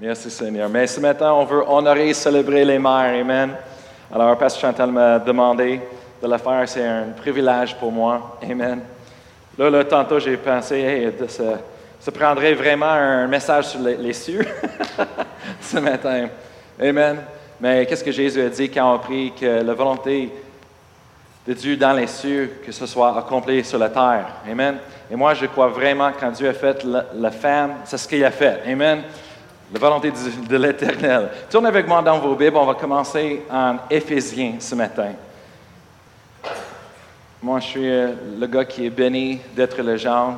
Merci Seigneur. Mais ce matin, on veut honorer et célébrer les mères. Amen. Alors, Pasteur Chantal m'a demandé de le faire. C'est un privilège pour moi. Amen. Là, là tantôt, j'ai pensé, se prendrait vraiment un message sur les, cieux ce matin. Amen. Mais qu'est-ce que Jésus a dit quand on prie que la volonté de Dieu dans les cieux, que ce soit accompli sur la terre? Amen. Et moi, je crois vraiment quand Dieu a fait la, la femme, c'est ce qu'il a fait. Amen. La volonté de, l'Éternel. Tournez avec moi dans vos Bibles. On va commencer en Éphésiens ce matin. Moi, je suis euh, le gars qui est béni d'être le genre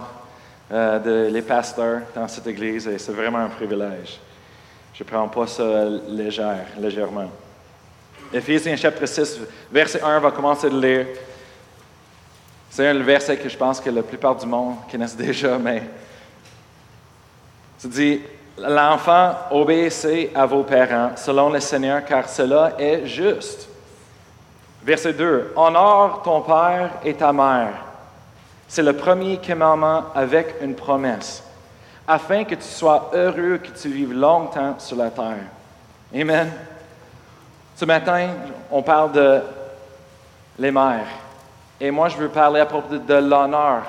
euh, de les pasteurs dans cette église et c'est vraiment un privilège. Je ne prends pas ça légère, légèrement. Éphésiens chapitre 6, verset 1, on va commencer de lire. C'est un verset que je pense que la plupart du monde connaissent déjà, mais ça dit L'enfant, obéissez à vos parents selon le Seigneur, car cela est juste. Verset 2 Honore ton père et ta mère. C'est le premier commandement avec une promesse, afin que tu sois heureux, que tu vives longtemps sur la terre. Amen. Ce matin, on parle de les mères. Et moi, je veux parler à propos de, de l'honneur,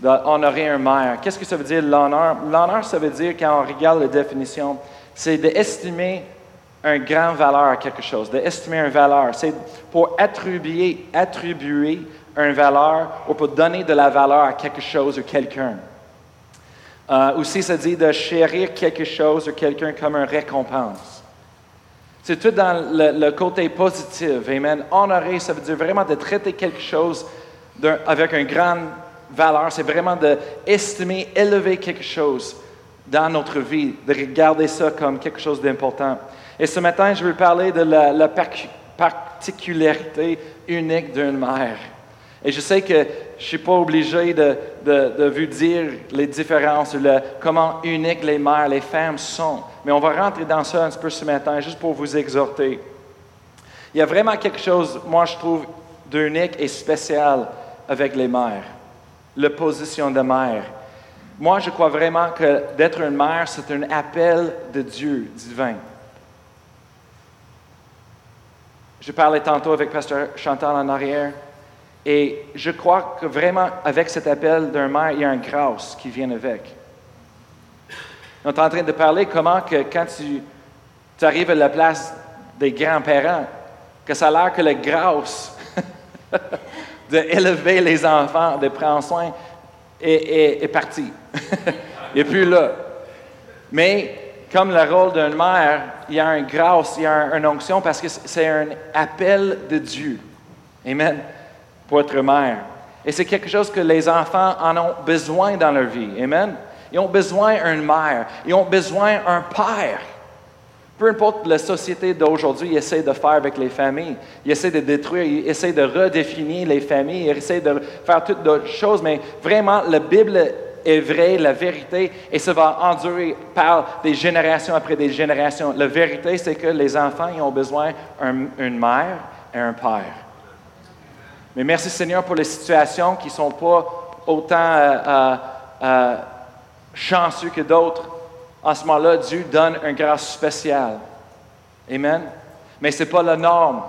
d'honorer un mère. Qu'est-ce que ça veut dire l'honneur? L'honneur, ça veut dire, quand on regarde la définition, c'est d'estimer un grand valeur à quelque chose, d'estimer une valeur. C'est pour attribuer, attribuer une valeur ou pour donner de la valeur à quelque chose ou quelqu'un. Euh, aussi, ça dit de chérir quelque chose ou quelqu'un comme une récompense. C'est tout dans le, côté positif. Amen. Honorer, ça veut dire vraiment de traiter quelque chose avec une grande valeur. C'est vraiment d'estimer, élever quelque chose dans notre vie, de regarder ça comme quelque chose d'important. Et ce matin, je veux parler de la, la particularité unique d'une mère. Et je sais que je ne suis pas obligé de, vous dire les différences, le, comment uniques les mères, les femmes sont. Mais on va rentrer dans ça un petit peu ce matin, juste pour vous exhorter. Il y a vraiment quelque chose, moi je trouve, d'unique et spécial avec les mères. La position de mère. Moi, je crois vraiment que d'être une mère, c'est un appel de Dieu divin. Je parlais tantôt avec Pasteur Chantal en arrière. Et je crois que vraiment, avec cet appel d'un mère, il y a une grâce qui vient avec. On est en train de parler comment que quand tu, arrives à la place des grands-parents, que ça a l'air que la grâce d'élever les enfants, de prendre soin, est, partie. il n'est plus là. Mais comme le rôle d'une mère, il y a une grâce, il y a une onction parce que c'est un appel de Dieu. Amen pour être mère. Et c'est quelque chose que les enfants en ont besoin dans leur vie. Amen. Ils ont besoin d'une mère. Ils ont besoin d'un père. Peu importe la société d'aujourd'hui essaie de faire avec les familles, il essaie de détruire, il essaie de redéfinir les familles, il essaie de faire toutes d'autres choses, mais vraiment, la Bible est vraie, la vérité, et ça va endurer par des générations après des générations. La vérité, c'est que les enfants ont besoin d'une mère et un père. Mais merci Seigneur pour les situations qui ne sont pas autant euh, euh, euh, chanceux que d'autres. En ce moment-là, Dieu donne une grâce spéciale. Amen. Mais ce n'est pas la norme.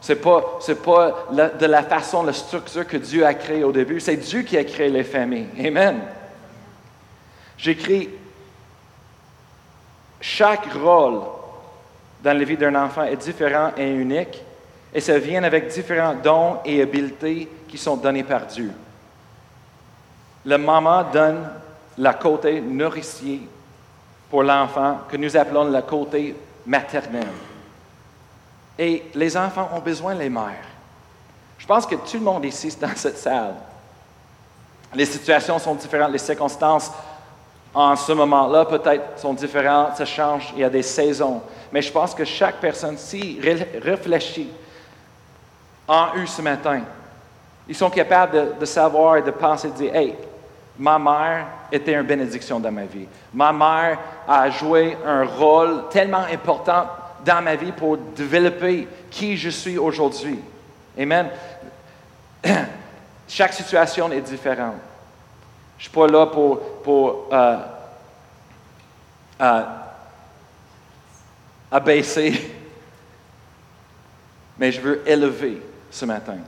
Ce n'est pas, pas de la façon, la structure que Dieu a créée au début. C'est Dieu qui a créé les familles. Amen. J'écris chaque rôle dans la vie d'un enfant est différent et unique. Et ça vient avec différents dons et habiletés qui sont donnés par Dieu. La maman donne la côté nourricier pour l'enfant que nous appelons le côté maternel. Et les enfants ont besoin des mères. Je pense que tout le monde ici dans cette salle. Les situations sont différentes, les circonstances en ce moment-là peut-être sont différentes, ça change, il y a des saisons. Mais je pense que chaque personne, si réfléchit en eux ce matin. Ils sont capables de, de savoir et de penser, de dire, hey, ma mère était une bénédiction dans ma vie. Ma mère a joué un rôle tellement important dans ma vie pour développer qui je suis aujourd'hui. Amen. Chaque situation est différente. Je ne suis pas là pour, pour euh, euh, abaisser, mais je veux élever ce matin.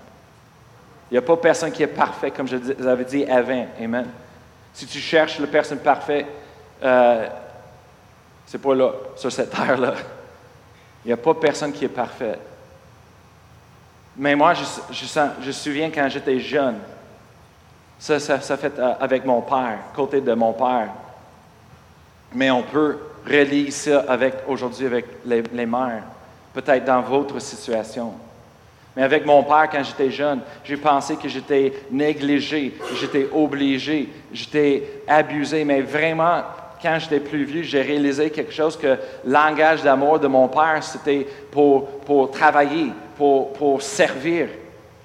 Il n'y a pas personne qui est parfait, comme je vous avais dit avant. Amen. Si tu cherches la personne parfaite, euh, c'est pas là, sur cette terre-là. Il n'y a pas personne qui est parfait. Mais moi, je, me souviens quand j'étais jeune, ça, ça, ça fait euh, avec mon père, côté de mon père. Mais on peut relier ça avec aujourd'hui avec les mères, peut-être dans votre situation. Mais avec mon père, quand j'étais jeune, j'ai pensé que j'étais négligé, j'étais obligé, j'étais abusé. Mais vraiment, quand j'étais plus vieux, j'ai réalisé quelque chose que langage d'amour de mon père, c'était pour, pour travailler, pour, pour servir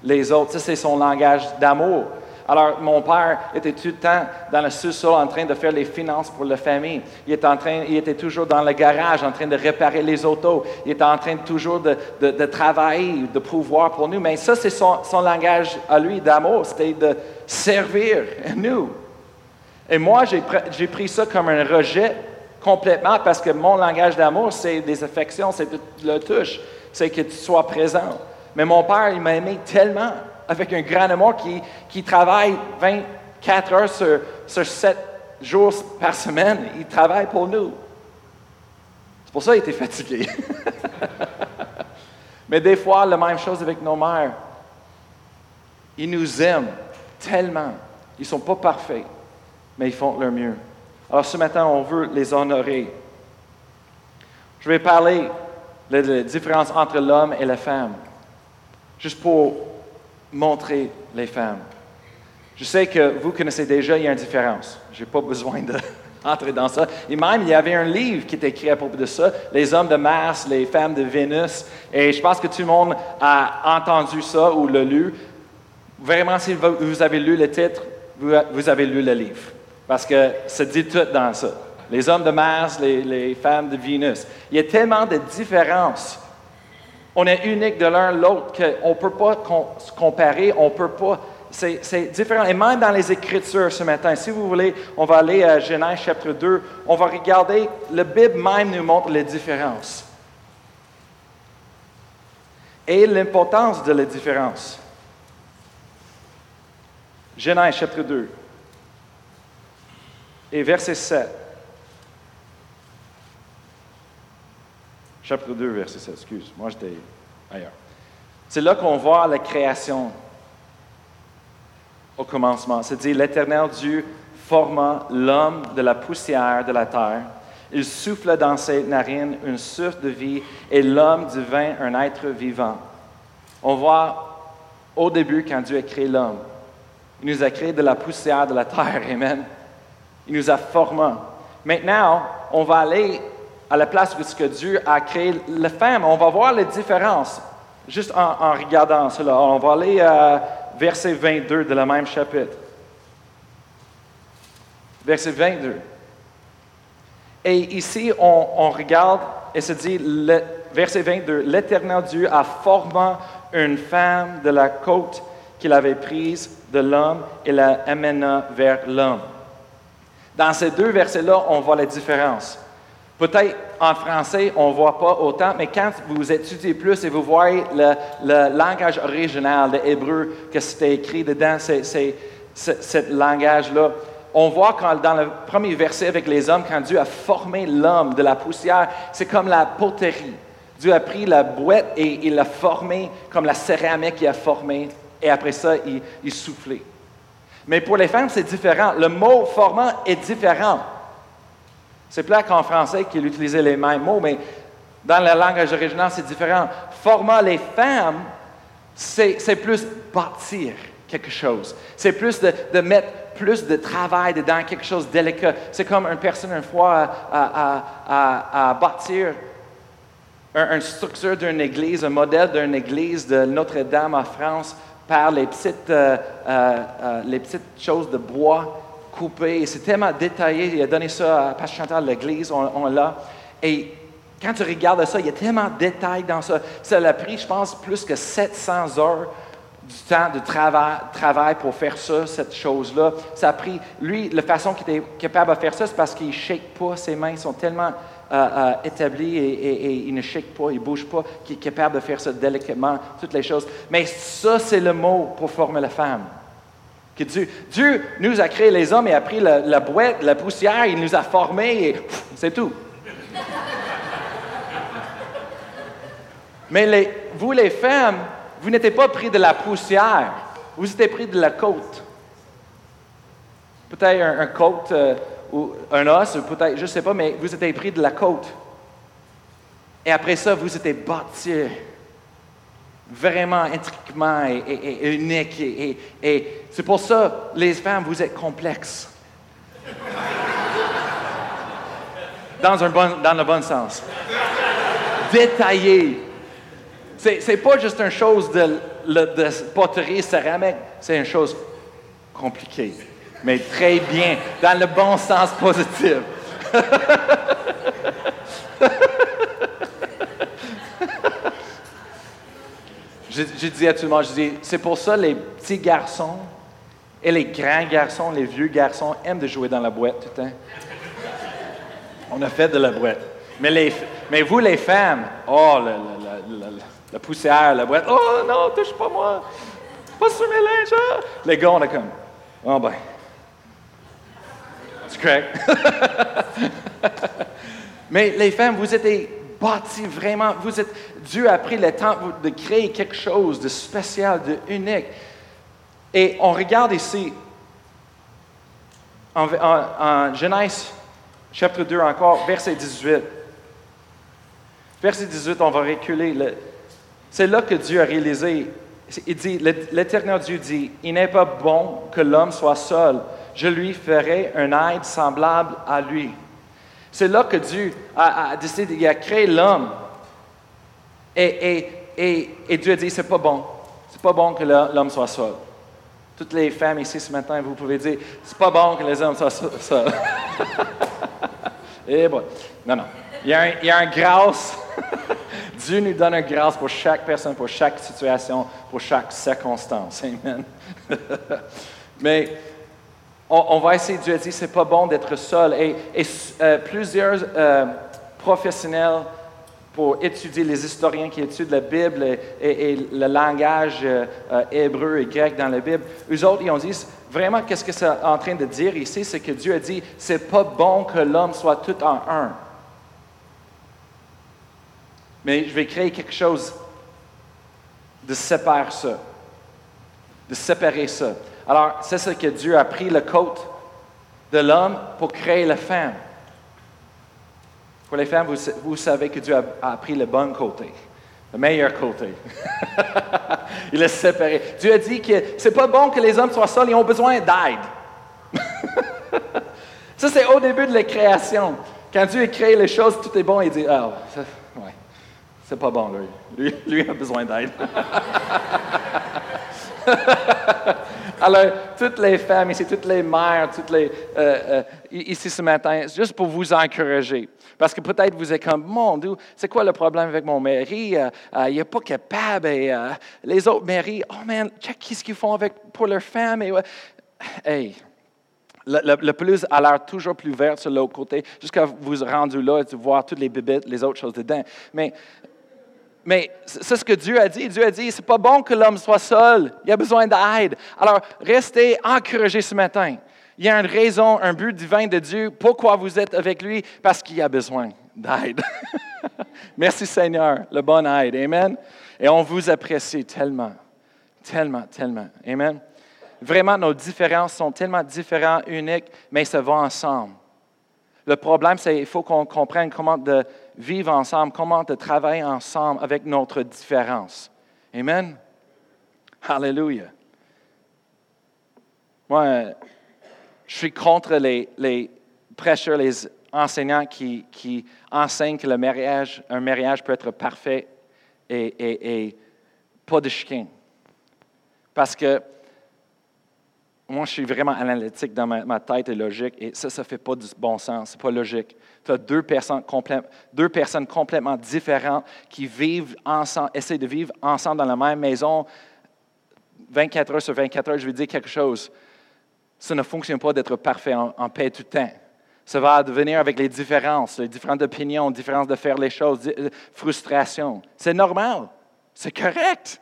les autres. Ça, c'est son langage d'amour. Alors, mon père était tout le temps dans le sous-sol en train de faire les finances pour la famille. Il était, en train, il était toujours dans le garage en train de réparer les autos. Il était en train toujours de, de, travailler, de pouvoir pour nous. Mais ça, c'est son, langage à lui d'amour. C'était de servir nous. Et moi, j'ai pris ça comme un rejet complètement parce que mon langage d'amour, c'est des affections, c'est le touche, c'est que tu sois présent. Mais mon père, il m'a aimé tellement avec un grand amour qui, qui travaille 24 heures sur, sur 7 jours par semaine. Il travaille pour nous. C'est pour ça qu'il était fatigué. Mais des fois, la même chose avec nos mères. Ils nous aiment tellement. Ils ne sont pas parfaits, mais ils font leur mieux. Alors ce matin, on veut les honorer. Je vais parler de la différence entre l'homme et la femme, juste pour montrer les femmes. Je sais que vous connaissez déjà, il y a une différence. Je n'ai pas besoin d'entrer dans ça. Et même, il y avait un livre qui était écrit à propos de ça, Les hommes de Mars, les femmes de Vénus. Et je pense que tout le monde a entendu ça ou l'a lu. Vraiment, si vous avez lu le titre, vous avez lu le livre. Parce que ça dit tout dans ça. Les hommes de Mars, les, les femmes de Vénus. Il y a tellement de différences on est unique de l'un à l'autre qu'on ne peut pas se comparer, on peut pas. C'est différent. Et même dans les Écritures ce matin, si vous voulez, on va aller à Genèse chapitre 2, on va regarder, le Bible même nous montre les différences. Et l'importance de la différence. Genèse chapitre 2 et verset 7. Chapitre 2, verset 7. Excuse, moi j'étais ailleurs. C'est là qu'on voit la création au commencement. C'est-à-dire, l'Éternel Dieu forma l'homme de la poussière de la terre. Il souffla dans ses narines une source de vie et l'homme devint un être vivant. On voit au début quand Dieu a créé l'homme. Il nous a créé de la poussière de la terre. Amen. Il nous a formés. Maintenant, on va aller à la place où ce que Dieu a créé la femme. On va voir les différences juste en, regardant cela. On va aller à verset 22 de la même chapitre. Verset 22. Et ici, on, regarde et se dit, le, verset 22, l'Éternel Dieu a formé une femme de la côte qu'il avait prise de l'homme et la amena vers l'homme. Dans ces deux versets-là, on voit la différence. Peut-être en français, on ne voit pas autant, mais quand vous étudiez plus et vous voyez le, langage original de hébreu que c'était écrit dedans, c'est, ce langage-là, on voit quand, dans le premier verset avec les hommes, quand Dieu a formé l'homme de la poussière, c'est comme la poterie. Dieu a pris la boîte et il l'a formé comme la céramique qu'il a formé, et après ça, il soufflait. Mais pour les femmes, c'est différent. Le mot formant est différent. C'est plat qu'en français qu'il utilisait les mêmes mots, mais dans la langage original, c'est différent. Former les femmes, c'est plus bâtir quelque chose. C'est plus de, mettre plus de travail dedans, quelque chose de délicat. C'est comme une personne, une fois, à, bâtir une structure d'une église, un modèle d'une église de Notre-Dame en France par les petites, euh, euh, euh, les petites choses de bois coupé. C'est tellement détaillé. Il a donné ça à Pasteur Chantal de l'Église. On, l'a. Et quand tu regardes ça, il y a tellement de détails dans ça. Ça a pris, je pense, plus que 700 heures du temps de travail, pour faire ça, cette chose-là. Ça a pris, lui, la façon qu'il était capable de faire ça, c'est parce qu'il ne shake pas, ses mains sont tellement euh, établi et, il ne shake pas, il ne bouge pas, qui est capable de faire ça délicatement, toutes les choses. Mais ça, c'est le mot pour former la femme. Dieu, nous a créé les hommes et a pris la, boîte, la poussière, il nous a formés et c'est tout. Mais vous, les femmes, vous n'êtes pas pris de la poussière, vous êtes pris de la côte. Peut-être un, côte euh, ou un os, peut-être, je ne sais pas, mais vous êtes pris de la côte. Et après ça, vous êtes bâti vraiment intriquement et, unique. Et, c'est pour ça, les femmes, vous êtes complexes. Dans, un bon, dans le bon sens. Détaillé. C'est, c'est pas juste une chose de, de poterie céramique, c'est une chose compliquée, mais très bien, dans le bon sens positif. je, je, à tout le monde, je c'est pour ça les petits garçons et les grands garçons, les vieux garçons aiment de jouer dans la boîte tout le temps. On a fait de la boîte. Mais, les, mais vous, les femmes, oh, là, la poussière, la boîte. Oh non, touche pas moi! Pas sur mes linges! Hein? Les gars, on est comme, oh ben, c'est correct. Mais les femmes, vous êtes bâties vraiment, vous êtes, Dieu a pris le temps de créer quelque chose de spécial, de unique. Et on regarde ici, en, en Genèse chapitre 2 encore, verset 18. Verset 18, on va reculer. Le, c'est là que Dieu a réalisé. Il dit, l'Éternel Dieu dit, il n'est pas bon que l'homme soit seul. Je lui ferai un aide semblable à lui. C'est là que Dieu a, décidé, il a créé l'homme. Et, Dieu a dit, c'est pas bon. C'est pas bon que l'homme soit seul. Toutes les femmes ici ce matin, vous pouvez dire, c'est pas bon que les hommes soient seuls. Et bon, non, non. Il y a un, il y a un grâce Dieu nous donne une grâce pour chaque personne, pour chaque situation, pour chaque circonstance. Amen. Mais on, va essayer, Dieu a dit, c'est pas bon d'être seul. Et, euh, plusieurs euh, professionnels pour étudier, les historiens qui étudient la Bible et, le langage euh, hébreu et grec dans la Bible, eux autres, ils ont dit, vraiment, qu'est-ce que c'est en train de dire ici? C'est que Dieu a dit, c'est pas bon que l'homme soit tout en un. Mais je vais créer quelque chose de séparer ça, de séparer ça. Alors, c'est ce que Dieu a pris le côte de l'homme pour créer la femme. Pour les femmes, vous, savez que Dieu a, pris le bon côté, le meilleur côté. Il est séparé. Dieu a dit que c'est pas bon que les hommes soient seuls, ils ont besoin d'aide. ça, c'est au début de la création. Quand Dieu a créé les choses, tout est bon, il dit, ah, ouais. C'est pas bon, lui. Lui, a besoin d'aide. Alors, toutes les femmes ici, toutes les mères, toutes les, euh, euh, ici ce matin, juste pour vous encourager. Parce que peut-être vous êtes comme, mon Dieu, c'est quoi le problème avec mon mari? Euh, il n'est pas capable. Et, les autres maris, oh man, check qu'est-ce qu'ils font avec, pour leur femme. Et, hey, le, plus a l'air toujours plus vert sur l'autre côté, jusqu'à vous rendu là et voir toutes les bibites, les autres choses dedans. Mais mais c'est ce que Dieu a dit. Dieu a dit, c'est pas bon que l'homme soit seul. Il a besoin d'aide. Alors, restez encouragés ce matin. Il y a une raison, un but divin de Dieu. Pourquoi vous êtes avec lui? Parce qu'il a besoin d'aide. Merci Seigneur, le bon aide. Amen. Et on vous apprécie tellement, tellement, tellement. Amen. Vraiment, nos différences sont tellement différentes, uniques, mais ça va ensemble. Le problème, c'est qu'il faut qu'on comprenne comment de vivre ensemble, comment de travailler ensemble avec notre différence. Amen? Hallelujah. Moi, je suis contre les, les prêcheurs, les enseignants qui, qui, enseignent que le mariage, un mariage peut être parfait et, et pas de chicane. Parce que moi, je suis vraiment analytique dans ma, tête et logique, et ça, ça ne fait pas du bon sens, ce n'est pas logique. Tu as deux personnes, complètement différentes qui vivent ensemble, essaient de vivre ensemble dans la même maison 24 heures sur 24 heures. Je vais dire quelque chose. Ça ne fonctionne pas d'être parfait en, paix tout le temps. Ça va devenir avec les différences, les différentes opinions, différences de faire les choses, euh, frustration. C'est normal. C'est correct.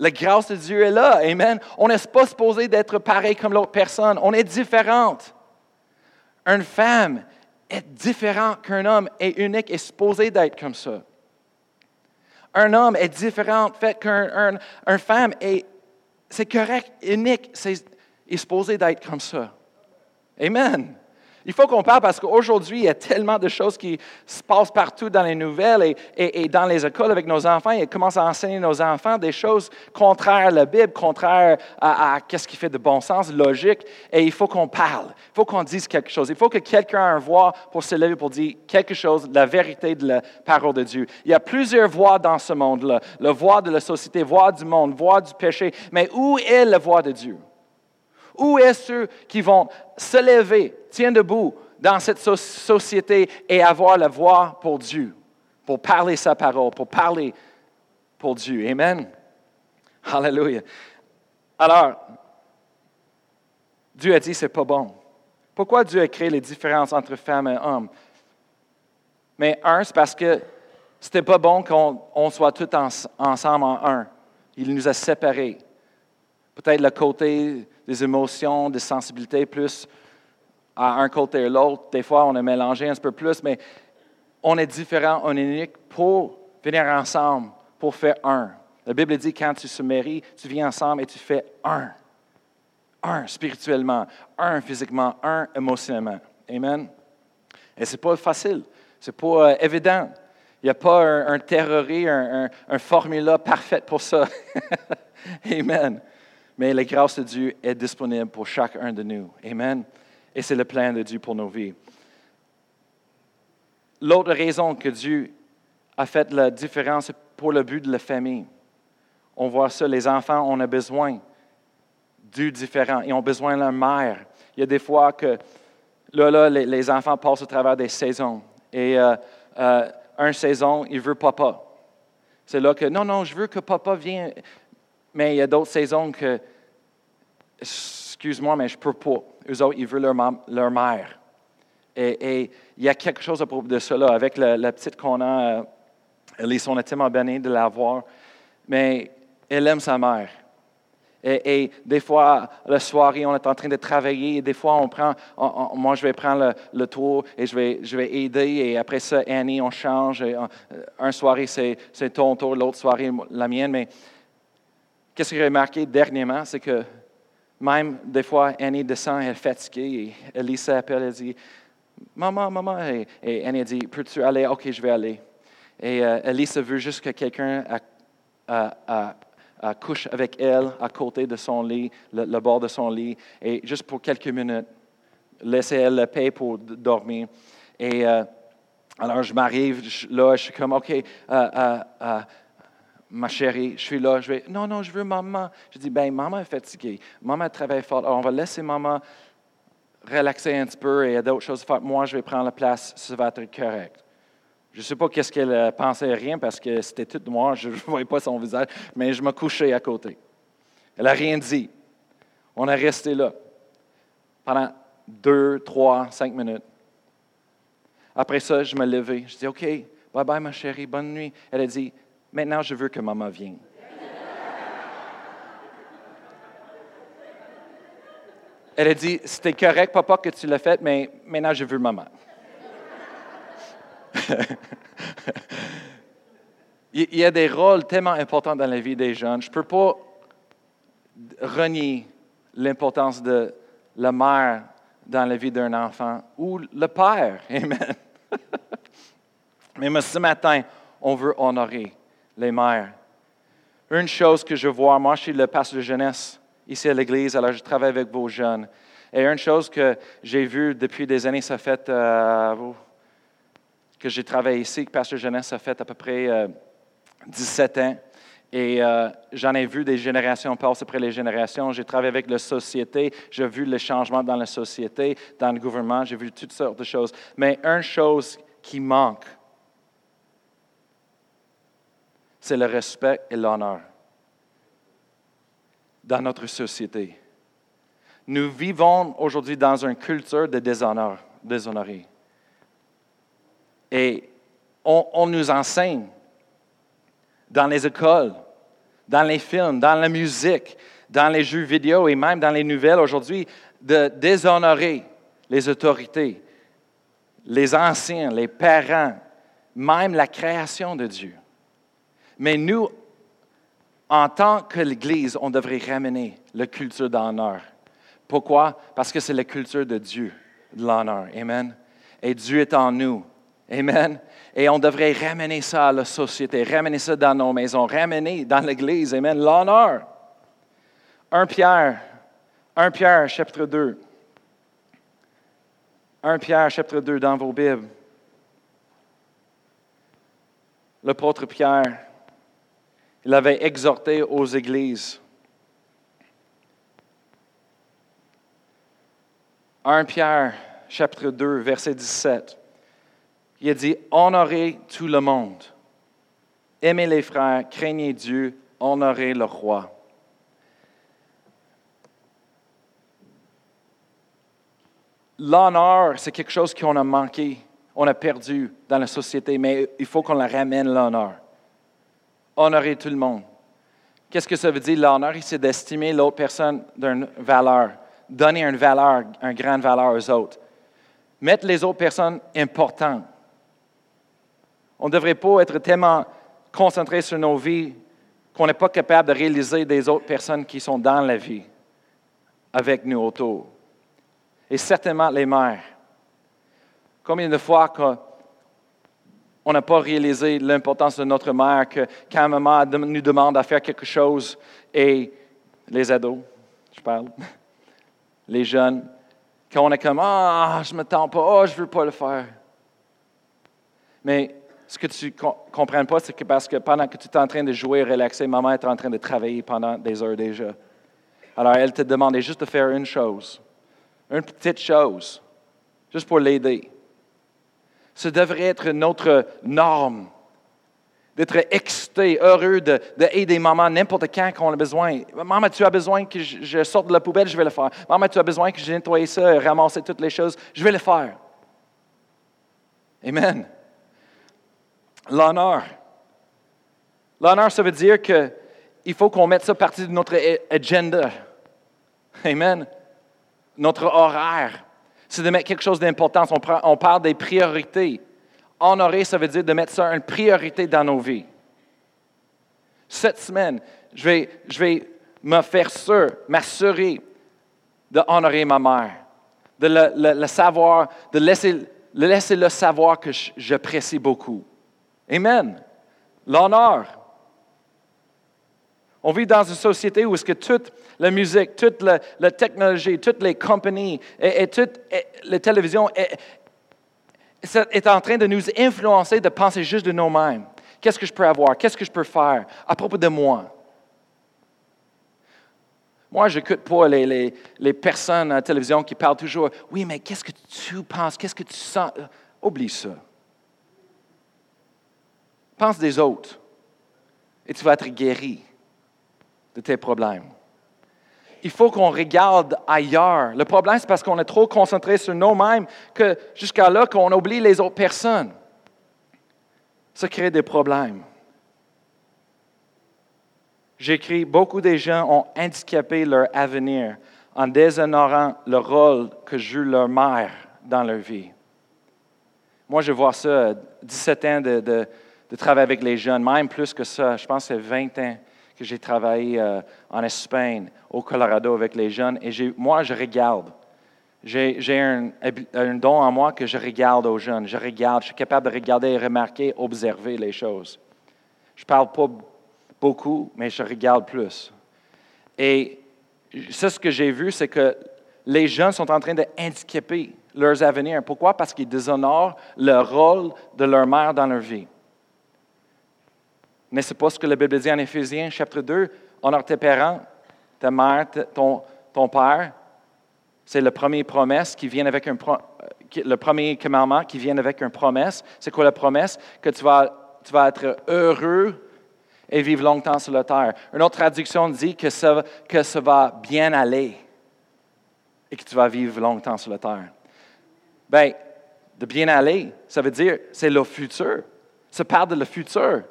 La grâce de Dieu est là. Amen. On n'est pas supposé d'être pareil comme l'autre personne. On est différente. Une femme est différente qu'un homme est unique et supposé d'être comme ça. Un homme est différent fait qu'une un, femme est, c'est correct, unique, c'est, est supposé d'être comme ça. Amen. Il faut qu'on parle parce qu'aujourd'hui, il y a tellement de choses qui se passent partout dans les nouvelles et, dans les écoles avec nos enfants. Ils commencent à enseigner nos enfants des choses contraires à la Bible, contraires à, à ce qui fait de bon sens, logique. Et il faut qu'on parle. Il faut qu'on dise quelque chose. Il faut que quelqu'un ait une voix pour se lever pour dire quelque chose, la vérité de la parole de Dieu. Il y a plusieurs voix dans ce monde-là. La voix de la société, voix du monde, voix du péché. Mais où est la voix de Dieu? Où est ceux qui vont se lever, tiens debout dans cette société et avoir la voix pour Dieu, pour parler sa parole, pour parler pour Dieu? Amen. Alléluia. Alors, Dieu a dit c'est pas bon. Pourquoi Dieu a créé les différences entre femmes et hommes? Mais un, c'est parce que c'était pas bon qu'on soit tous ensemble en un. Il nous a séparés. Peut-être le côté des émotions, des sensibilités plus à un côté ou l'autre. Des fois, on est mélangé un peu plus, mais on est différent, on est unique pour venir ensemble, pour faire un. La Bible dit quand tu se maries, tu viens ensemble et tu fais un. Un spirituellement, un physiquement, un émotionnellement. Amen. Et ce n'est pas facile, ce n'est pas euh, évident. Il n'y a pas un, théorie, un, un, un formula parfait pour ça. Amen mais la grâce de Dieu est disponible pour chacun de nous. Amen. Et c'est le plan de Dieu pour nos vies. L'autre raison que Dieu a fait la différence pour le but de la famille. On voit ça, les enfants, on a besoin du différent. Ils ont besoin de leur mère. Il y a des fois que, là, là, les, enfants passent au travers des saisons. Et euh, euh, une saison, il veut papa. C'est là que, non, non, je veux que papa vienne. Mais il y a d'autres saisons que, excuse-moi, mais je ne peux pas. Eux autres, ils veulent leur, mère. Et, il y a quelque chose à propos de cela. Avec la, petite qu'on a, on est tellement bénis de la voir. Mais elle aime sa mère. Et, des fois, la soirée, on est en train de travailler. Des fois, on prend, moi, je vais prendre le, tour et je vais, je vais aider. Et après ça, Annie, on change. Et, un soirée, c'est ton tour, l'autre soirée, la mienne. Mais Qu'est-ce que j'ai remarqué dernièrement, c'est que même des fois, Annie descend, elle est fatiguée, et Elise appelle, elle dit Maman, maman, et, Annie dit Peux-tu aller? Ok, je vais aller. Et euh, Elise veut juste que quelqu'un couche avec elle à côté de son lit, le, bord de son lit, et juste pour quelques minutes, laisser elle le paix pour dormir. Et euh, alors, je m'arrive là, je suis comme Ok, euh, ma chérie, je suis là, je vais, non, non, je veux maman. Je dis, ben, maman est fatiguée, maman travaille fort, alors on va laisser maman relaxer un petit peu et il y a d'autres choses à faire. Moi, je vais prendre la place, ça va être correct. Je ne sais pas qu'est-ce qu'elle pensait, rien, parce que c'était tout noir, je ne voyais pas son visage, mais je me couchais à côté. Elle n'a rien dit. On est resté là pendant deux, trois, cinq minutes. Après ça, je me levais. Je dis, OK, bye bye, ma chérie, bonne nuit. Elle a dit, Maintenant, je veux que maman vienne. Elle a dit, c'était correct, papa, que tu l'as fait, mais maintenant, je veux maman. Il y a des rôles tellement importants dans la vie des jeunes. Je ne peux pas renier l'importance de la mère dans la vie d'un enfant ou le père. Amen. Mais ce matin, on veut honorer les mères. Une chose que je vois, moi je suis le pasteur de jeunesse ici à l'église, alors je travaille avec vos jeunes. Et une chose que j'ai vue depuis des années, ça fait euh, que j'ai travaillé ici, que pasteur de jeunesse, ça fait à peu près 17 euh, ans. Et euh, j'en ai vu des générations passer après les générations. J'ai travaillé avec la société, j'ai vu les changements dans la société, dans le gouvernement, j'ai vu toutes sortes de choses. Mais une chose qui manque c'est le respect et l'honneur dans notre société. Nous vivons aujourd'hui dans une culture de déshonneur, déshonoré. Et on, on nous enseigne dans les écoles, dans les films, dans la musique, dans les jeux vidéo et même dans les nouvelles aujourd'hui, de déshonorer les autorités, les anciens, les parents, même la création de Dieu. Mais nous, en tant que l'Église, on devrait ramener la culture d'honneur. Pourquoi? Parce que c'est la culture de Dieu, de l'honneur. Amen. Et Dieu est en nous. Amen. Et on devrait ramener ça à la société, ramener ça dans nos maisons, ramener dans l'Église. Amen. L'honneur. 1 Pierre, 1 Pierre, chapitre 2. 1 Pierre, chapitre 2, dans vos Bibles. L'apôtre Pierre, il avait exhorté aux églises. 1 Pierre, chapitre 2, verset 17. Il a dit, honorez tout le monde. Aimez les frères, craignez Dieu, honorez le roi. L'honneur, c'est quelque chose qu'on a manqué, on a perdu dans la société, mais il faut qu'on la ramène, l'honneur. Honorer tout le monde. Qu'est-ce que ça veut dire, l'honneur? C'est d'estimer l'autre personne d'une valeur, donner une valeur, une grande valeur aux autres. Mettre les autres personnes importantes. On ne devrait pas être tellement concentré sur nos vies qu'on n'est pas capable de réaliser des autres personnes qui sont dans la vie avec nous autour et certainement les mères. Combien de fois on n'a pas réalisé l'importance de notre mère, que quand maman nous demande à faire quelque chose, et les ados, je parle, les jeunes, quand on est comme Ah, je ne me tends pas, oh, je ne veux pas le faire. Mais ce que tu ne comprends pas, c'est que parce que pendant que tu es en train de jouer et relaxer, maman est en train de travailler pendant des heures déjà. Alors, elle te demandait juste de faire une chose une petite chose, juste pour l'aider. Ce devrait être notre norme, d'être excité, heureux d'aider maman n'importe quand qu'on a besoin. Maman, tu as besoin que je sorte de la poubelle, je vais le faire. Maman, tu as besoin que je nettoie ça, ramasser toutes les choses, je vais le faire. Amen. L'honneur. L'honneur, ça veut dire qu'il faut qu'on mette ça partie de notre agenda. Amen notre horaire. C'est de mettre quelque chose d'important. On, parle des priorités. Honorer, ça veut dire de mettre ça une priorité dans nos vies. Cette semaine, je vais, je vais me faire sûr, m'assurer d'honorer ma mère, de le, savoir, de laisser, laisser le savoir que j'apprécie beaucoup. Amen. L'honneur. On vit dans une société où est-ce que toute la musique, toute la, technologie, toutes les compagnies et, toute la télévision est, en train de nous influencer de penser juste de nous-mêmes. Qu'est-ce que je peux avoir? Qu'est-ce que je peux faire à propos de moi? Moi, je n'écoute pas les, les, les, personnes à la télévision qui parlent toujours, oui, mais qu'est-ce que tu penses? Qu'est-ce que tu sens? Oublie ça. Pense des autres et tu vas être guéri de tes problèmes. Il faut qu'on regarde ailleurs. Le problème, c'est parce qu'on est trop concentré sur nous-mêmes que jusqu'à là, qu'on oublie les autres personnes. Ça crée des problèmes. J'écris, beaucoup de gens ont handicapé leur avenir en déshonorant le rôle que joue leur mère dans leur vie. Moi, je vois ça, 17 ans de, de travailler avec les jeunes, même plus que ça, je pense que c'est 20 ans que j'ai travaillé euh, en Espagne, au Colorado avec les jeunes, et moi, je regarde. J'ai un, don en moi que je regarde aux jeunes. Je regarde, je suis capable de regarder, remarquer, observer les choses. Je ne parle pas beaucoup, mais je regarde plus. Et ça, ce que j'ai vu, c'est que les jeunes sont en train de handicaper leurs avenirs. Pourquoi? Parce qu'ils déshonorent le rôle de leur mère dans leur vie. N'est-ce pas ce que la Bible dit en Éphésiens, chapitre 2? Honore tes parents, ta mère, ton, ton père. C'est la première promesse qui vient avec un le premier commandement qui vient avec une promesse. C'est quoi la promesse? Que tu vas, tu vas être heureux et vivre longtemps sur la terre. Une autre traduction dit que ça, que ça va bien aller et que tu vas vivre longtemps sur la terre. Bien, de bien aller, ça veut dire c'est le futur. Ça parle de le futur.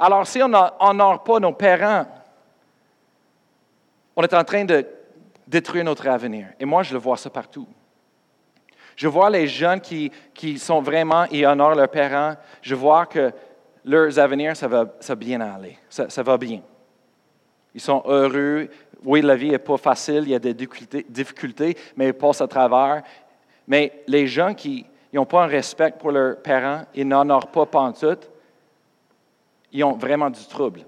Alors, si on n'honore pas nos parents, on est en train de détruire notre avenir. Et moi, je le vois ça partout. Je vois les jeunes qui, qui sont vraiment et honorent leurs parents. Je vois que leurs avenirs, ça va, ça bien aller. Ça, va bien. Ils sont heureux. Oui, la vie n'est pas facile, il y a des difficultés, mais ils passent à travers. Mais les gens qui n'ont pas un respect pour leurs parents, ils n'honorent pas pantoute, ils ont vraiment du trouble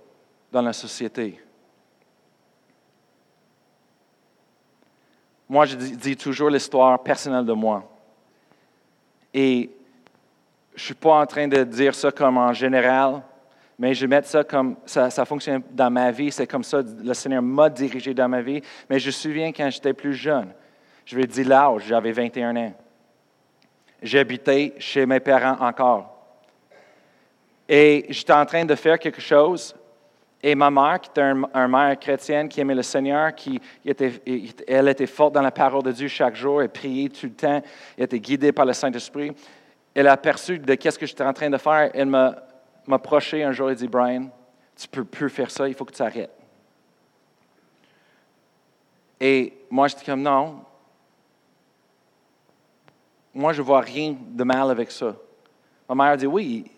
dans la société. Moi, je dis toujours l'histoire personnelle de moi. Et je ne suis pas en train de dire ça comme en général, mais je mets ça comme ça, fonctionne dans ma vie. C'est comme ça le Seigneur m'a dirigé dans ma vie. Mais je me souviens quand j'étais plus jeune, je vais dire l'âge, j'avais 21 ans. J'habitais chez mes parents encore. Et j'étais en train de faire quelque chose. Et ma mère, qui était une mère chrétienne, qui aimait le Seigneur, qui était, elle était forte dans la parole de Dieu chaque jour, elle priait tout le temps, elle était guidée par le Saint-Esprit elle a aperçu de qu'est-ce que j'étais en train de faire. Elle m'a approché un jour et dit, Brian, tu peux plus faire ça, il faut que tu arrêtes. Et moi, j'étais comme, non. Moi, je ne vois rien de mal avec ça. Ma mère a dit, oui,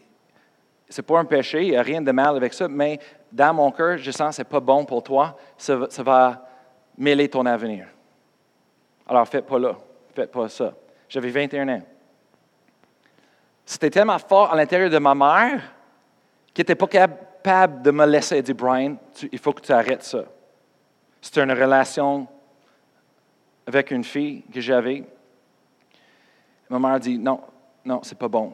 c'est pas un péché, il n'y a rien de mal avec ça, mais dans mon cœur, je sens que ce n'est pas bon pour toi, ça, va mêler ton avenir. Alors, faites pas là, faites pas ça. J'avais 21 ans. C'était tellement fort à l'intérieur de ma mère qu'elle n'était pas capable de me laisser dire Brian, il faut que tu arrêtes ça. C'était une relation avec une fille que j'avais. Ma mère dit Non, non, c'est pas bon.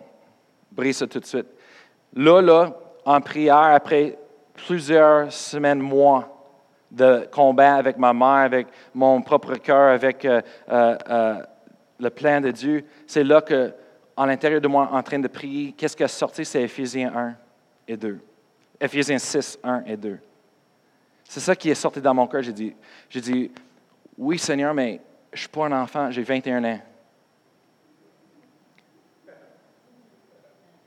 Brise ça tout de suite. Là, là, en prière, après plusieurs semaines, mois de combat avec ma mère, avec mon propre cœur, avec euh, euh, euh, le plan de Dieu, c'est là que à l'intérieur de moi en train de prier, qu'est-ce qui a sorti? C'est Éphésiens 1 et 2. Éphésiens 6, 1 et 2. C'est ça qui est sorti dans mon cœur. J'ai dit, j'ai dit, oui Seigneur, mais je ne suis pas un enfant, j'ai 21 ans.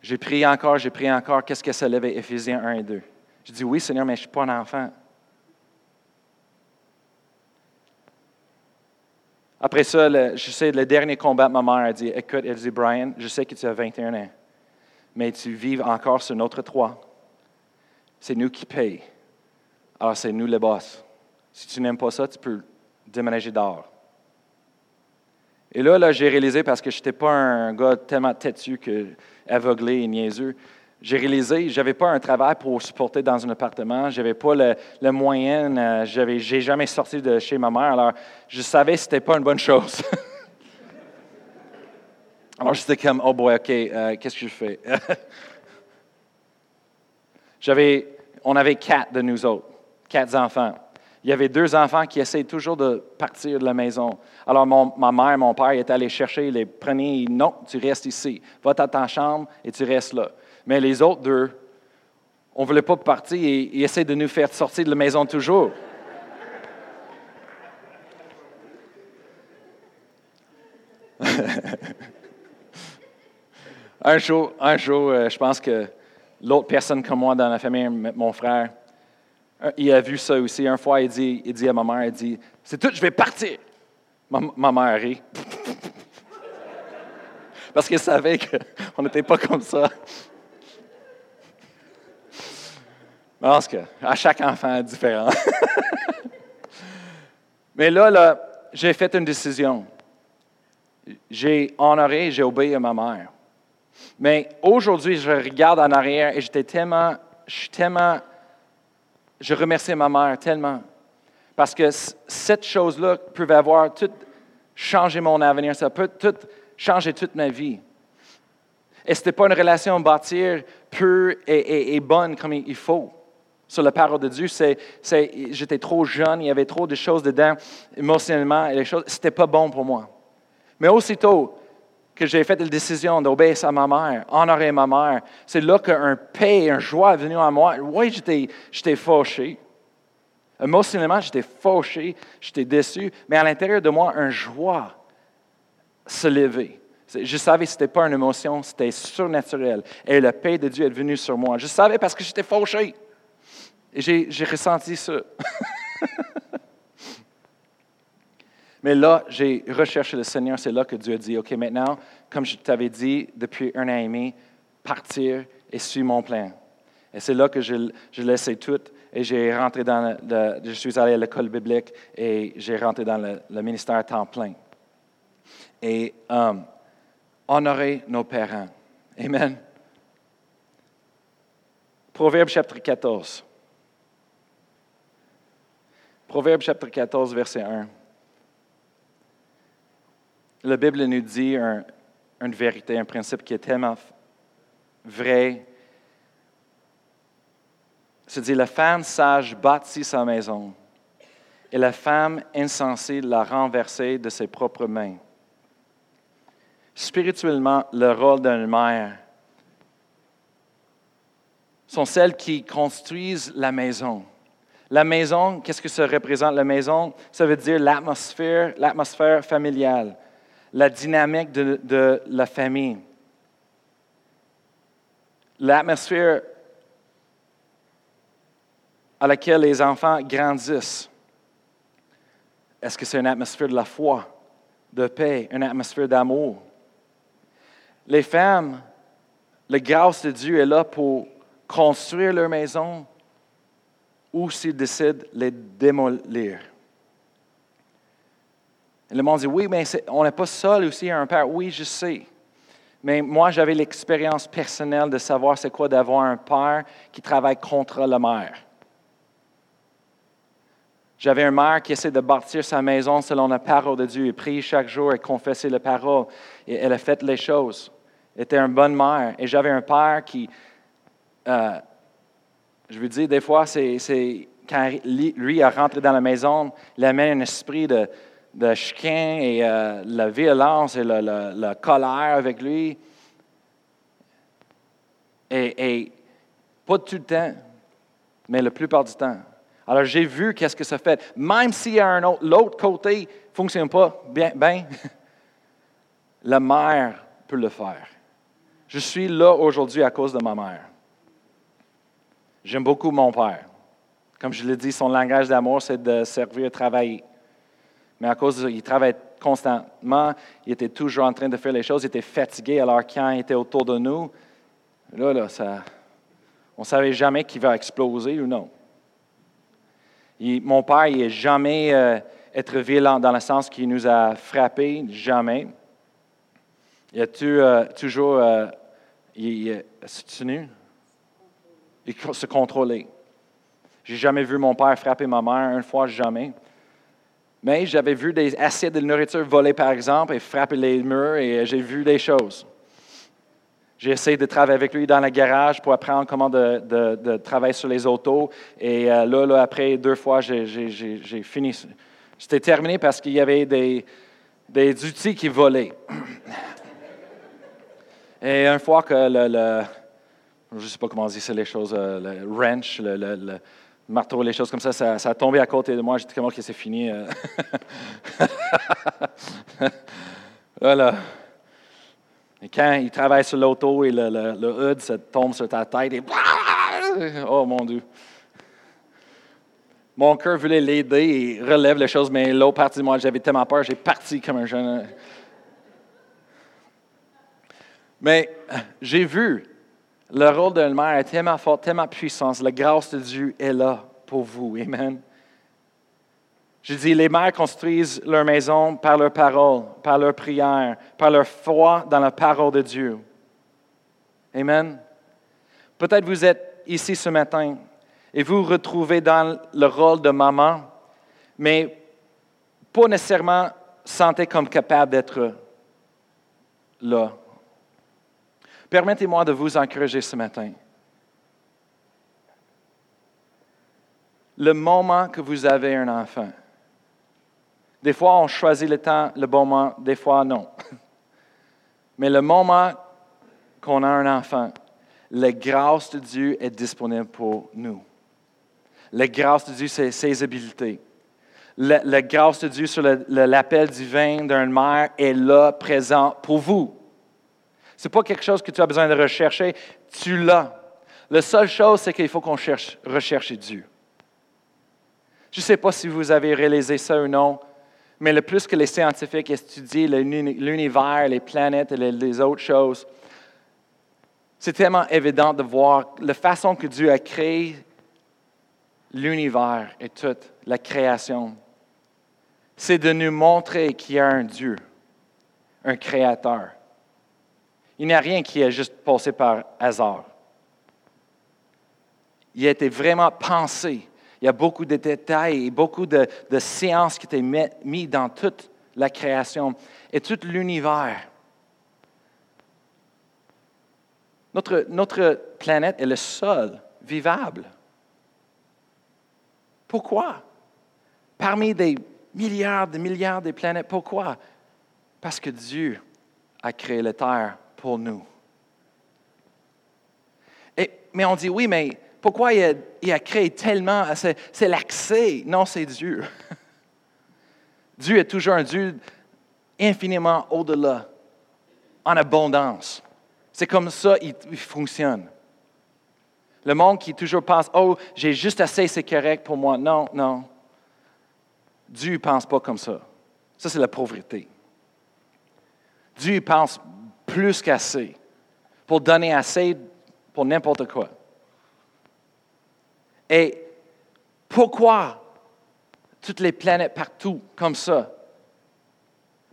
J'ai prié encore, j'ai prié encore. Qu'est-ce que ça lève? Éphésiens 1 et 2. J'ai dit, oui Seigneur, mais je ne suis pas un enfant. Après ça, je sais, le dernier combat, ma mère a dit, écoute, elle dit, Brian, je sais que tu as 21 ans, mais tu vis encore sur notre toit. C'est nous qui payons. Alors, c'est nous les boss. Si tu n'aimes pas ça, tu peux déménager dehors. Et là, là j'ai réalisé, parce que je n'étais pas un gars tellement têtu que aveuglé et niaiseux, j'ai réalisé, je n'avais pas un travail pour supporter dans un appartement, je n'avais pas le, le moyen, euh, je n'ai jamais sorti de chez ma mère, alors je savais que ce n'était pas une bonne chose. alors j'étais comme, oh boy, OK, euh, qu'est-ce que je fais? J'avais, on avait quatre de nous autres, quatre enfants. Il y avait deux enfants qui essayaient toujours de partir de la maison. Alors, ma mère mon père étaient allés chercher, les prenaient, non, tu restes ici. Va à ta chambre et tu restes là. Mais les autres deux, on ne voulait pas partir et ils essaient de nous faire sortir de la maison toujours. un jour, un jour euh, je pense que l'autre personne comme moi dans la famille, mon frère, il a vu ça aussi. Un fois, il dit, il dit à ma mère, il dit, c'est tout, je vais partir. Ma, ma mère rit. Parce qu'elle savait qu'on n'était pas comme ça. pense que à chaque enfant est différent. Mais là, là j'ai fait une décision. J'ai honoré, j'ai obéi à ma mère. Mais aujourd'hui, je regarde en arrière et j'étais tellement, je suis tellement, je remercie ma mère tellement. Parce que cette chose-là pouvait avoir tout changé mon avenir, ça peut tout changer toute ma vie. Et ce n'était pas une relation bâtir pure et bonne comme il faut sur la parole de Dieu, c'est, j'étais trop jeune, il y avait trop de choses dedans, émotionnellement, et les choses, c'était pas bon pour moi. Mais aussitôt que j'ai fait la décision d'obéir à ma mère, honorer ma mère, c'est là qu'un paix, un joie est venu à moi. Oui, j'étais, fauché. Émotionnellement, j'étais fauché, j'étais déçu, mais à l'intérieur de moi, un joie se levait. Je savais que ce n'était pas une émotion, c'était surnaturel. Et la paix de Dieu est venue sur moi. Je savais parce que j'étais fauché. Et j'ai ressenti ça. Mais là, j'ai recherché le Seigneur. C'est là que Dieu a dit, OK, maintenant, comme je t'avais dit depuis un an et demi, partir et suivre mon plan. Et c'est là que je, je laissé tout et j'ai rentré dans le, je suis allé à l'école biblique et j'ai rentré dans le, ministère à temps plein. Et um, honorer nos parents. Amen. Proverbe chapitre 14. Proverbe chapitre 14, verset 1. La Bible nous dit une vérité, un principe qui est tellement vrai. C'est dit, la femme sage bâtit sa maison et la femme insensée l'a renversée de ses propres mains. Spirituellement, le rôle d'une mère sont celles qui construisent la maison. La maison, qu'est-ce que ça représente? La maison, ça veut dire l'atmosphère, l'atmosphère familiale, la dynamique de, la famille, l'atmosphère à laquelle les enfants grandissent. Est-ce que c'est une atmosphère de la foi, de paix, une atmosphère d'amour? Les femmes, la grâce de Dieu est là pour construire leur maison ou s'ils décident de les démolir. Le monde dit, oui, mais on n'est pas seul aussi un père. Oui, je sais. Mais moi, j'avais l'expérience personnelle de savoir c'est quoi d'avoir un père qui travaille contre la mère. J'avais un mère qui essaie de bâtir sa maison selon la parole de Dieu et prier chaque jour et confesser la parole. Et elle a fait les choses. Elle était une bonne mère. Et j'avais un père qui, euh, je veux dire, des fois, c'est, quand lui a rentré dans la maison, il amène un esprit de, de chien et euh, la violence et la, colère avec lui. Et, et, pas tout le temps, mais la plupart du temps. Alors j'ai vu qu'est-ce que ça fait. Même si l'autre côté ne fonctionne pas bien, bien la mère peut le faire. Je suis là aujourd'hui à cause de ma mère. J'aime beaucoup mon père. Comme je l'ai dit, son langage d'amour, c'est de servir, travailler. Mais à cause qu'il travaille constamment, il était toujours en train de faire les choses, il était fatigué. Alors quand il était autour de nous, là, là ça, on ne savait jamais qu'il va exploser ou non. mon père, il n'est jamais euh, être violent dans le sens qu'il nous a frappés, jamais. Il a euh, toujours euh, il, tenu, il se contrôler. J'ai jamais vu mon père frapper ma mère, une fois, jamais. Mais j'avais vu des assiettes de nourriture voler, par exemple, et frapper les murs, et j'ai vu des choses. J'ai essayé de travailler avec lui dans le garage pour apprendre comment de, travailler sur les autos. Et euh, là, là, après deux fois, j'ai fini. C'était terminé parce qu'il y avait des, des outils qui volaient. Et une fois que le, je ne sais pas comment dire c'est les choses, euh, le wrench, le, marteau, les choses comme ça, ça, a tombé à côté de moi. J'étais comme, que c'est fini. Euh? voilà. Et quand il travaille sur l'auto et le, le, hood, ça tombe sur ta tête et. Oh mon Dieu. Mon cœur voulait l'aider et relève les choses, mais l'autre partie de moi, j'avais tellement peur, j'ai parti comme un jeune. Mais j'ai vu le rôle de mère est tellement fort, tellement puissant. La grâce de Dieu est là pour vous. Amen. Je dis, les mères construisent leur maison par leur parole, par leur prière, par leur foi dans la parole de Dieu. Amen. Peut-être vous êtes ici ce matin et vous vous retrouvez dans le rôle de maman, mais pas nécessairement sentez comme capable d'être là. Permettez-moi de vous encourager ce matin. Le moment que vous avez un enfant, des fois on choisit le temps, le bon moment, des fois non. Mais le moment qu'on a un enfant, la grâce de Dieu est disponible pour nous. La grâce de Dieu, c'est ses habiletés. La, grâce de Dieu sur l'appel divin d'une mère est là, présent pour vous n'est pas quelque chose que tu as besoin de rechercher, tu l'as. La seule chose, c'est qu'il faut qu'on cherche, recherche Dieu. Je ne sais pas si vous avez réalisé ça ou non, mais le plus que les scientifiques étudient l'univers, les planètes et les autres choses, c'est tellement évident de voir la façon que Dieu a créé l'univers et toute la création. C'est de nous montrer qu'il y a un Dieu, un créateur. Il n'y a rien qui est juste passé par hasard. Il a été vraiment pensé il y a beaucoup de détails et beaucoup de, sciences qui étaient mis dans toute la création et tout l'univers. Notre, notre planète est le sol vivable. Pourquoi? Parmi des milliards de milliards de planètes, pourquoi? Parce que Dieu a créé la Terre pour nous. Mais on dit, oui, mais pourquoi il a, créé tellement? C'est l'accès. Non, c'est Dieu. Dieu est toujours un Dieu infiniment au-delà, en abondance. C'est comme ça qu'il fonctionne. Le monde qui toujours pense, oh, j'ai juste assez, c'est correct pour moi. Non, non. Dieu ne pense pas comme ça. Ça, c'est la pauvreté. Dieu pense plus qu'assez pour donner assez pour n'importe quoi. Et pourquoi toutes les planètes partout comme ça?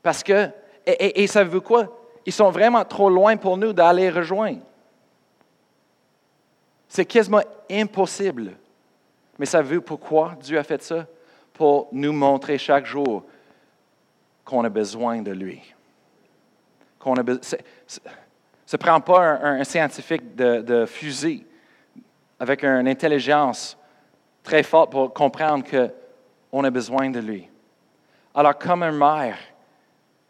Parce que, et, ça veut quoi? Ils sont vraiment trop loin pour nous d'aller rejoindre. C'est quasiment impossible. Mais ça veut pourquoi Dieu a fait ça? Pour nous montrer chaque jour qu'on a besoin de lui. Qu'on a ce ne prend pas un, scientifique de, fusil avec une intelligence très forte pour comprendre qu'on a besoin de lui. Alors, comme un mère,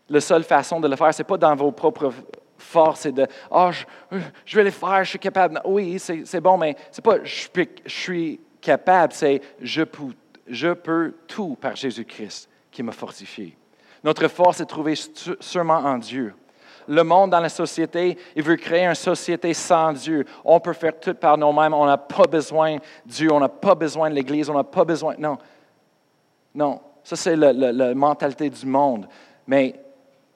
la seule façon de le faire, ce n'est pas dans vos propres forces et de oh, je, vais le faire, je suis capable. Oui, c'est bon, mais ce n'est pas je, suis capable, c'est je je peux tout par Jésus-Christ qui m'a fortifié. Notre force est trouvée sûrement en Dieu le monde dans la société, il veut créer une société sans Dieu. On peut faire tout par nous-mêmes. On n'a pas besoin de Dieu. On n'a pas besoin de l'Église. On n'a pas besoin. Non. Non. Ça, c'est la, mentalité du monde. Mais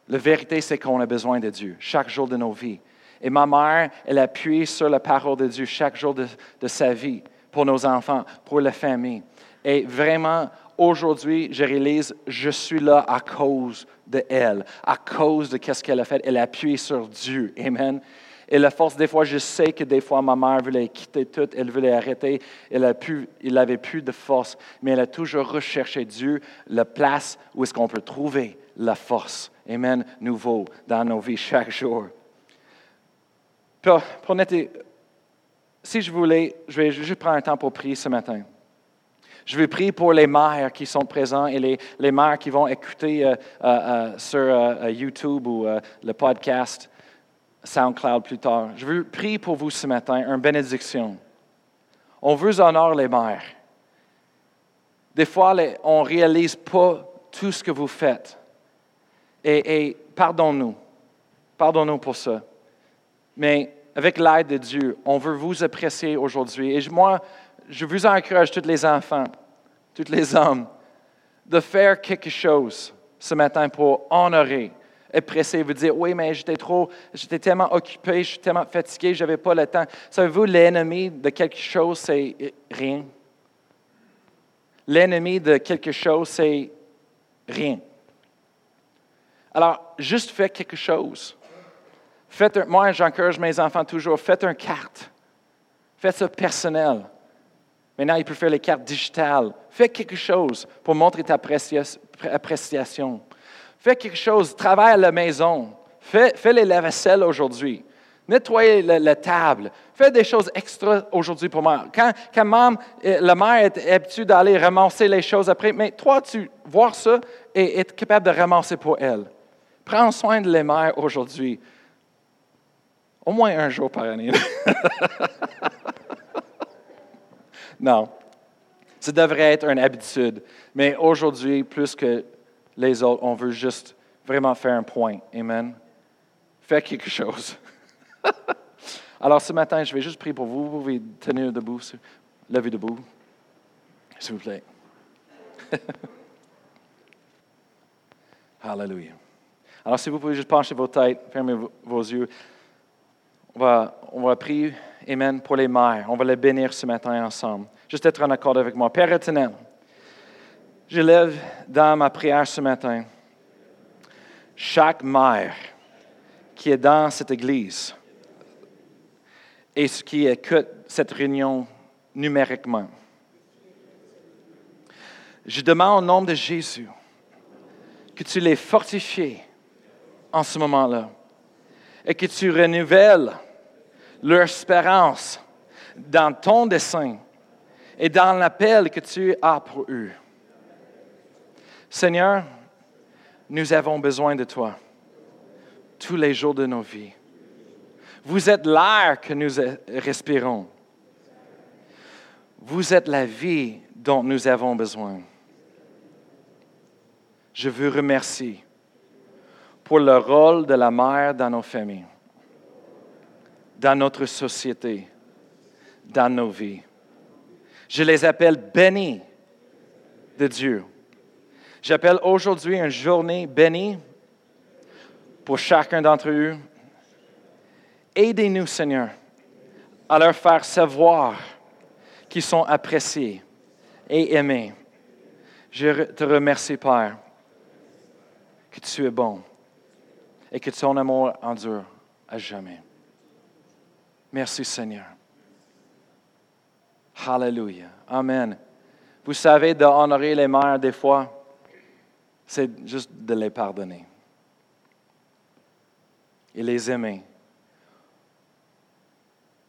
la vérité, c'est qu'on a besoin de Dieu chaque jour de nos vies. Et ma mère, elle appuie sur la parole de Dieu chaque jour de, sa vie pour nos enfants, pour la famille. Et vraiment, aujourd'hui, je réalise, je suis là à cause de elle, à cause de ce qu'elle a fait. Elle a appuyé sur Dieu. Amen. Et la force, des fois, je sais que des fois, ma mère voulait quitter tout, elle voulait arrêter, elle a pu, il n'avait plus de force, mais elle a toujours recherché Dieu, la place où est-ce qu'on peut trouver la force. Amen. Nouveau dans nos vies chaque jour. Pour, pour si je voulais, je vais juste prendre un temps pour prier ce matin. Je veux prier pour les mères qui sont présents et les, les mères qui vont écouter euh, euh, euh, sur YouTube ou le podcast SoundCloud plus tard. Je veux prier pour vous ce matin, une bénédiction. On veut honorer les mères. Des fois, on ne réalise pas tout ce que vous faites. Et, et pardonne-nous. Pardonne-nous pour ça. Mais avec l'aide de Dieu, on veut vous apprécier aujourd'hui. Et moi, je vous encourage, tous les enfants, tous les hommes, de faire quelque chose ce matin pour honorer, apprécier, vous dire, oui, mais j'étais trop, j'étais tellement occupé, je suis tellement fatigué, je n'avais pas le temps. Savez-vous, l'ennemi de quelque chose, c'est rien. L'ennemi de quelque chose, c'est rien. Alors, juste faites quelque chose. Faites moi, j'encourage mes enfants toujours, faites une carte. Faites ça personnel. Maintenant, il peut faire les cartes digitales. Fais quelque chose pour montrer ta appréciation. Fais quelque chose, travaille à la maison. Fais, les lave-vaisselle aujourd'hui. Nettoyez la, table. Fais des choses extra aujourd'hui pour moi. Quand, quand euh, la mère est habituée d'aller ramasser les choses après, mais toi, tu vois ça et être capable de ramasser pour elle. Prends soin de les mères aujourd'hui. Au moins un jour par année. Non. Ça devrait être une habitude. Mais aujourd'hui, plus que les autres, on veut juste vraiment faire un point. Amen. Fais quelque chose. Alors ce matin, je vais juste prier pour vous. Vous pouvez tenir debout, lever debout, s'il vous plaît. Alléluia. Alors si vous pouvez juste pencher vos têtes, fermer vos yeux. On va, on va prier, Amen, pour les mères. On va les bénir ce matin ensemble. Juste être en accord avec moi. Père éternel, je lève dans ma prière ce matin chaque mère qui est dans cette église et qui écoute cette réunion numériquement. Je demande au nom de Jésus que tu les fortifies en ce moment-là et que tu renouvelles leur espérance dans ton dessein et dans l'appel que tu as pour eux. Seigneur, nous avons besoin de toi tous les jours de nos vies. Vous êtes l'air que nous respirons. Vous êtes la vie dont nous avons besoin. Je vous remercie pour le rôle de la mère dans nos familles, dans notre société, dans nos vies. Je les appelle bénis de Dieu. J'appelle aujourd'hui une journée bénie pour chacun d'entre eux. Aidez-nous, Seigneur, à leur faire savoir qu'ils sont appréciés et aimés. Je te remercie, Père, que tu es bon et que ton amour endure à jamais. Merci Seigneur. Hallelujah. Amen. Vous savez, d'honorer les mères des fois, c'est juste de les pardonner et les aimer.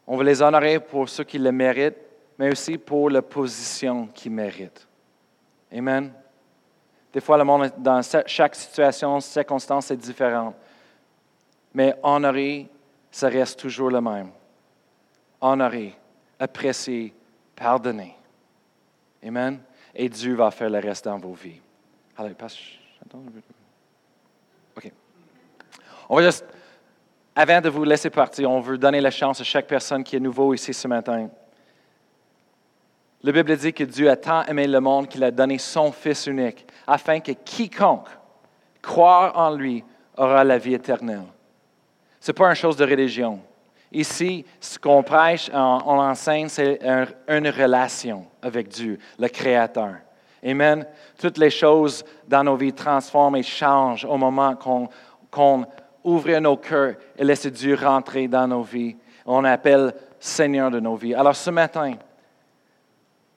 On veut les honorer pour ceux qui le méritent, mais aussi pour la position qu'ils méritent. Amen. Des fois, le monde, dans chaque situation, circonstance est différente mais honorer, ça reste toujours le même. Honorer, apprécier, pardonner. Amen. Et Dieu va faire le reste dans vos vies. Allez, passe. OK. On va juste, avant de vous laisser partir, on veut donner la chance à chaque personne qui est nouveau ici ce matin. La Bible dit que Dieu a tant aimé le monde qu'il a donné son Fils unique, afin que quiconque croire en lui aura la vie éternelle. Ce n'est pas une chose de religion. Ici, ce qu'on prêche, on, l'enseigne, c'est une relation avec Dieu, le Créateur. Amen. Toutes les choses dans nos vies transforment et changent au moment qu'on ouvre nos cœurs et laisse Dieu rentrer dans nos vies. On appelle Seigneur de nos vies. Alors ce matin,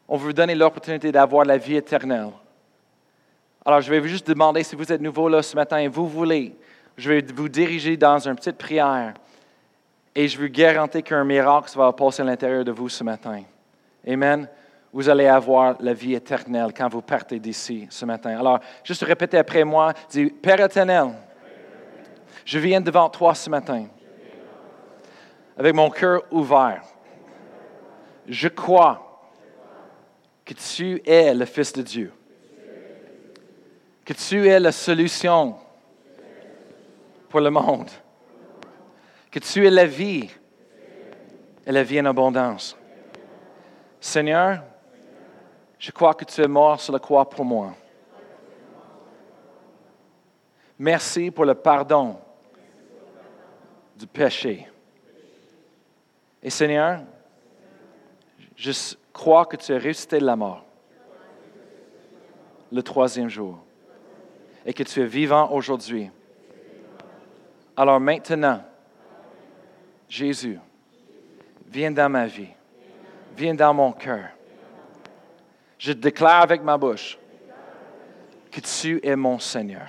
on veut vous donner l'opportunité d'avoir la vie éternelle. Alors je vais vous juste demander si vous êtes nouveau là ce matin et vous voulez je vais vous diriger dans une petite prière et je vous garantis qu'un miracle va passer à l'intérieur de vous ce matin. Amen. Vous allez avoir la vie éternelle quand vous partez d'ici ce matin. Alors, juste répétez après moi, dis, Père éternel, je viens devant toi ce matin avec mon cœur ouvert. Je crois que tu es le Fils de Dieu, que tu es la solution pour le monde. Que tu es la vie et la vie en abondance. Seigneur, je crois que tu es mort sur la croix pour moi. Merci pour le pardon du péché. Et Seigneur, je crois que tu es ressuscité de la mort le troisième jour et que tu es vivant aujourd'hui alors maintenant, Jésus, viens dans ma vie, viens dans mon cœur. Je déclare avec ma bouche que tu es mon Seigneur.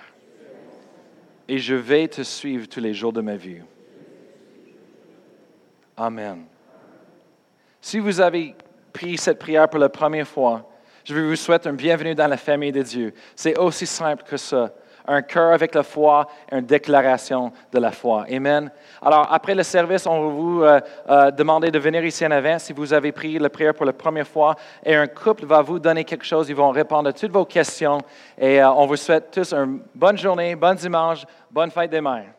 Et je vais te suivre tous les jours de ma vie. Amen. Si vous avez pris cette prière pour la première fois, je vous souhaite un bienvenue dans la famille de Dieu. C'est aussi simple que ça un cœur avec la foi, une déclaration de la foi. Amen. Alors, après le service, on va vous euh, euh, demander de venir ici en avant si vous avez pris la prière pour la première fois. Et un couple va vous donner quelque chose. Ils vont répondre à toutes vos questions. Et euh, on vous souhaite tous une bonne journée, bon dimanche, bonne fête des mères.